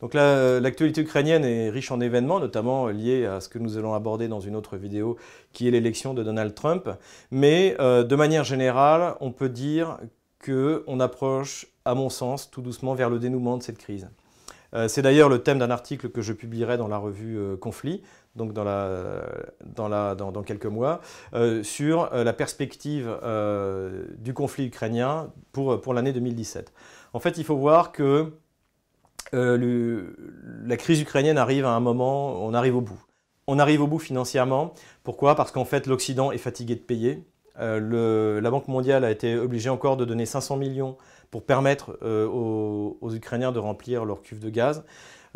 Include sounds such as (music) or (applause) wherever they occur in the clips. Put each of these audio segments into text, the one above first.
Donc l'actualité ukrainienne est riche en événements, notamment liés à ce que nous allons aborder dans une autre vidéo, qui est l'élection de Donald Trump. Mais euh, de manière générale, on peut dire qu'on approche, à mon sens, tout doucement vers le dénouement de cette crise. Euh, c'est d'ailleurs le thème d'un article que je publierai dans la revue euh, Conflit, donc dans, dans, quelques mois, sur la perspective du conflit ukrainien pour, pour l'année 2017. En fait, il faut voir que euh, la crise ukrainienne arrive à un moment, on arrive au bout. On arrive au bout financièrement. Pourquoi? Parce qu'en fait, l'Occident est fatigué de payer. Euh, la Banque mondiale a été obligée encore de donner 500 millions pour permettre euh, aux, Ukrainiens de remplir leur cuve de gaz.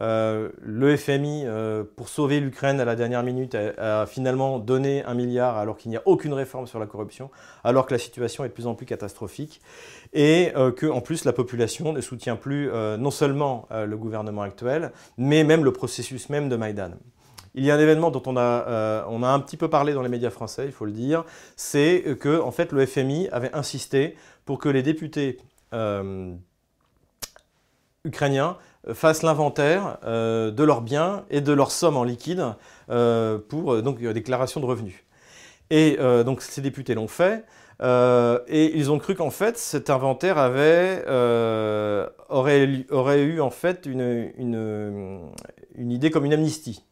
Euh, le FMI, euh, pour sauver l'Ukraine à la dernière minute, a, finalement donné un milliard alors qu'il n'y a aucune réforme sur la corruption, alors que la situation est de plus en plus catastrophique, et euh, que en plus la population ne soutient plus non seulement le gouvernement actuel, mais même le processus même de Maïdan. Il y a un événement dont on a, on a un petit peu parlé dans les médias français, il faut le dire, c'est que en fait le FMI avait insisté pour que les députés ukrainiens fassent l'inventaire euh, de leurs biens et de leurs sommes en liquide euh, pour euh, donc déclaration de revenus. Et donc ces députés l'ont fait. et ils ont cru qu'en fait cet inventaire avait, aurait, aurait, eu en fait une, une, une, idée comme une amnistie.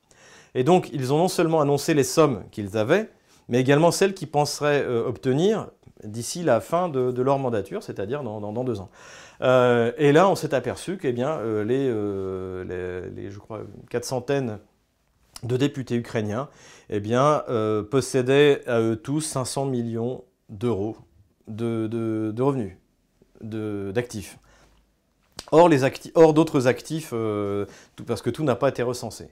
Et donc ils ont non seulement annoncé les sommes qu'ils avaient, mais également celles qu'ils penseraient obtenir d'ici la fin de, leur mandature, c'est-à-dire dans, deux ans. Euh, et là, on s'est aperçu que bien, euh, euh, les, je crois, quatre centaines de députés ukrainiens eh possédaient à eux tous 500 millions d'euros de, revenus, d'actifs. Or, or d'autres actifs, parce que tout n'a pas été recensé.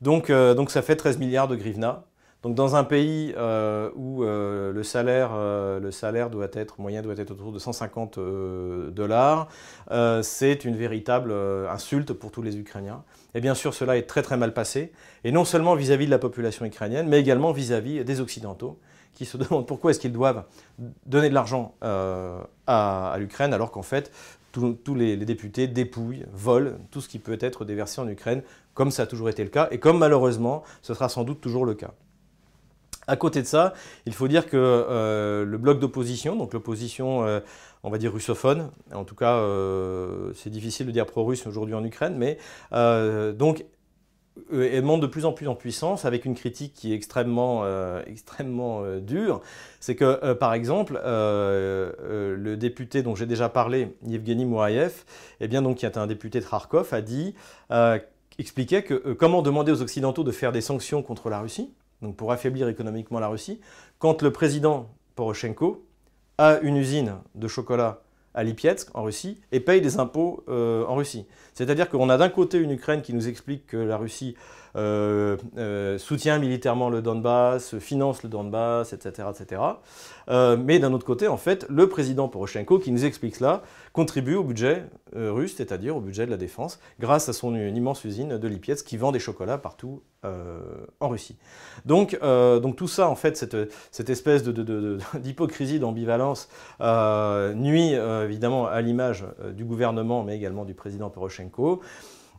Donc, donc ça fait 13 milliards de grivna. Donc dans un pays euh, où euh, le, salaire, euh, le salaire doit être, moyen doit être autour de 150 dollars, c'est une véritable insulte pour tous les Ukrainiens. Et bien sûr, cela est très très mal passé, et non seulement vis-à-vis de la population ukrainienne, mais également vis-à-vis des Occidentaux, qui se (laughs) demandent pourquoi est-ce qu'ils doivent donner de l'argent à, l'Ukraine, alors qu'en fait, tous les, députés dépouillent, volent tout ce qui peut être déversé en Ukraine, comme ça a toujours été le cas, et comme malheureusement, ce sera sans doute toujours le cas. À côté de ça, il faut dire que euh, le bloc d'opposition, donc l'opposition, euh, on va dire russophone, en tout cas, euh, c'est difficile de dire pro-russe aujourd'hui en Ukraine, mais donc elle monte de plus en plus en puissance avec une critique qui est extrêmement, extrêmement dure. C'est que, par exemple, le député dont j'ai déjà parlé, Yevgeny Mourayev, eh bien, donc, qui est un député de Kharkov, a dit, expliquait que comment demander aux Occidentaux de faire des sanctions contre la Russie, donc pour affaiblir économiquement la Russie, quand le président Poroshenko a une usine de chocolat à Lipetsk, en Russie, et paye des impôts euh, en Russie. C'est-à-dire qu'on a d'un côté une Ukraine qui nous explique que la Russie soutient militairement le Donbass, finance le Donbass, etc. etc. mais d'un autre côté, en fait, le président Poroshenko, qui nous explique cela, contribue au budget russe, c'est-à-dire au budget de la défense, grâce à son immense usine de Lipetsk qui vend des chocolats partout en Russie. Donc, tout ça, en fait, cette, espèce (laughs) d'hypocrisie, d'ambivalence, nuit évidemment à l'image du gouvernement, mais également du président Poroshenko.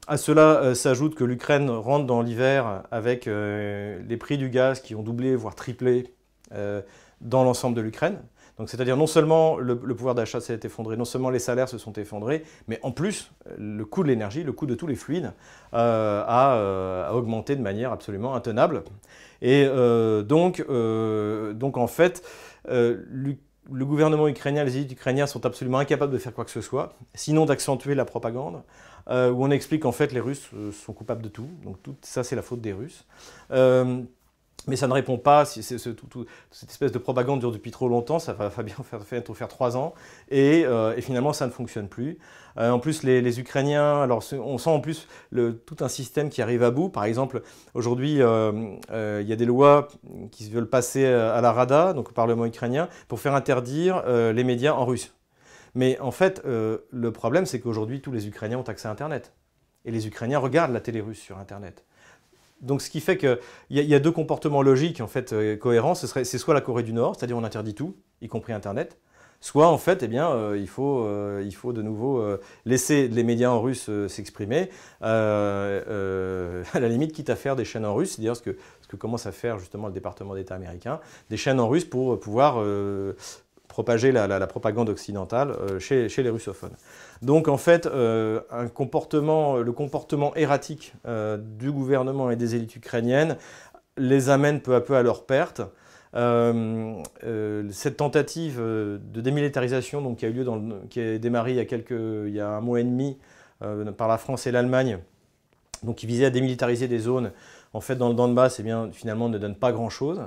À cela euh, s'ajoute que l'Ukraine rentre dans l'hiver avec euh, les prix du gaz qui ont doublé, voire triplé euh, dans l'ensemble de l'Ukraine. Donc c'est-à-dire non seulement le, pouvoir d'achat s'est effondré, non seulement les salaires se sont effondrés, mais en plus le coût de l'énergie, le coût de tous les fluides a, augmenté de manière absolument intenable. Et donc, donc en fait, le gouvernement ukrainien, les élites ukrainiens sont absolument incapables de faire quoi que ce soit, sinon d'accentuer la propagande, euh, où on explique qu'en fait les Russes euh, sont coupables de tout, donc tout ça c'est la faute des Russes. Euh, mais ça ne répond pas, cette espèce de propagande dure depuis trop longtemps, ça va bien (laughs) faire, trois ans, et, finalement ça ne fonctionne plus. en plus, les, Ukrainiens, on sent en plus tout un système qui arrive à bout. Par exemple, aujourd'hui, il y a des lois qui veulent passer à la Rada, donc au Parlement ukrainien, pour faire interdire les médias en russe. Mais en fait, euh, le problème, c'est qu'aujourd'hui, tous les Ukrainiens ont accès à Internet. Et les Ukrainiens regardent la télé russe sur Internet. Donc, ce qui fait qu'il y, a deux comportements logiques, en fait, euh, cohérents. C'est soit la Corée du Nord, c'est-à-dire on interdit tout, y compris Internet, soit en fait, eh bien, il, faut, il faut de nouveau laisser les médias en russe s'exprimer, (laughs) à la limite, quitte à faire des chaînes en russe, c'est-à-dire ce que, ce que commence à faire justement le département d'État américain, des chaînes en russe pour pouvoir propager la, propagande occidentale chez, chez, les russophones. Donc en fait, comportement, le comportement erratique du gouvernement et des élites ukrainiennes les amène peu à peu à leur perte. Euh, euh, cette tentative euh, de démilitarisation donc, qui a eu lieu, qui a démarré il y a, quelques, un mois et demi par la France et l'Allemagne, donc qui visait à démilitariser des zones, en fait dans le Donbass, bien, finalement ne donne pas grand-chose.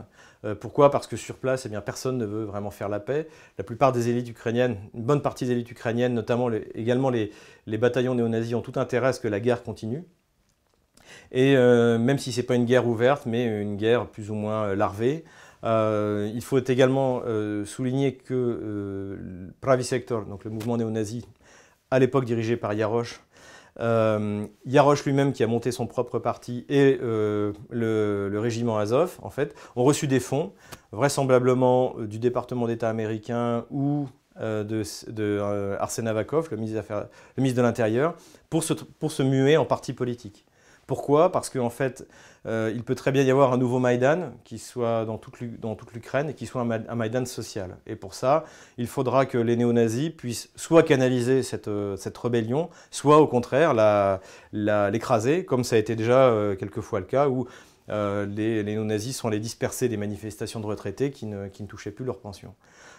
pourquoi? Parce que sur place, eh personne ne veut vraiment faire la paix. La plupart des élites ukrainiennes, une bonne partie des élites ukrainiennes, notamment également les, bataillons néo-nazis, ont tout intérêt à ce que la guerre continue. Et euh, même si ce n'est pas une guerre ouverte, mais une guerre plus ou moins euh, larvée, euh, il faut également souligner que Pravi Sector, donc le mouvement néo-nazi, à l'époque dirigé par Yarosh, Yarosh lui-même qui a monté son propre parti et le, régiment Azov, en fait, ont reçu des fonds, vraisemblablement du département d'État américain ou de, de le ministre, de l'Intérieur, pour se muer en parti politique. Pourquoi? Parce qu'en fait, euh, il peut très bien y avoir un nouveau Maïdan qui soit dans toute l'Ukraine et qui soit un, Maïdan social. Et pour ça, il faudra que les néo-nazis puissent soit canaliser cette, euh, rébellion, soit au contraire l'écraser, comme ça a été déjà euh, quelquefois le cas, où les, néo-nazis sont allés disperser des manifestations de retraités qui ne, qui ne touchaient plus leur pension.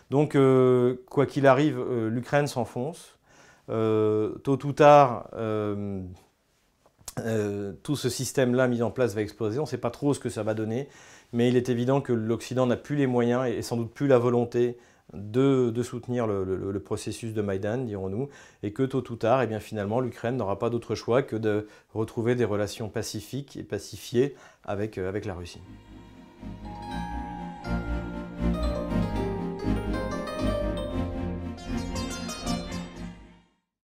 Donc, quoi qu'il arrive, l'Ukraine s'enfonce. tôt ou tard, euh, tout ce système-là mis en place va exploser. On ne sait pas trop ce que ça va donner, mais il est évident que l'Occident n'a plus les moyens et, sans doute plus la volonté de, soutenir le, processus de Maïdan, dirons-nous, et que tôt ou tard, eh bien, finalement, l'Ukraine n'aura pas d'autre choix que de retrouver des relations pacifiques et pacifiées avec, euh, avec la Russie.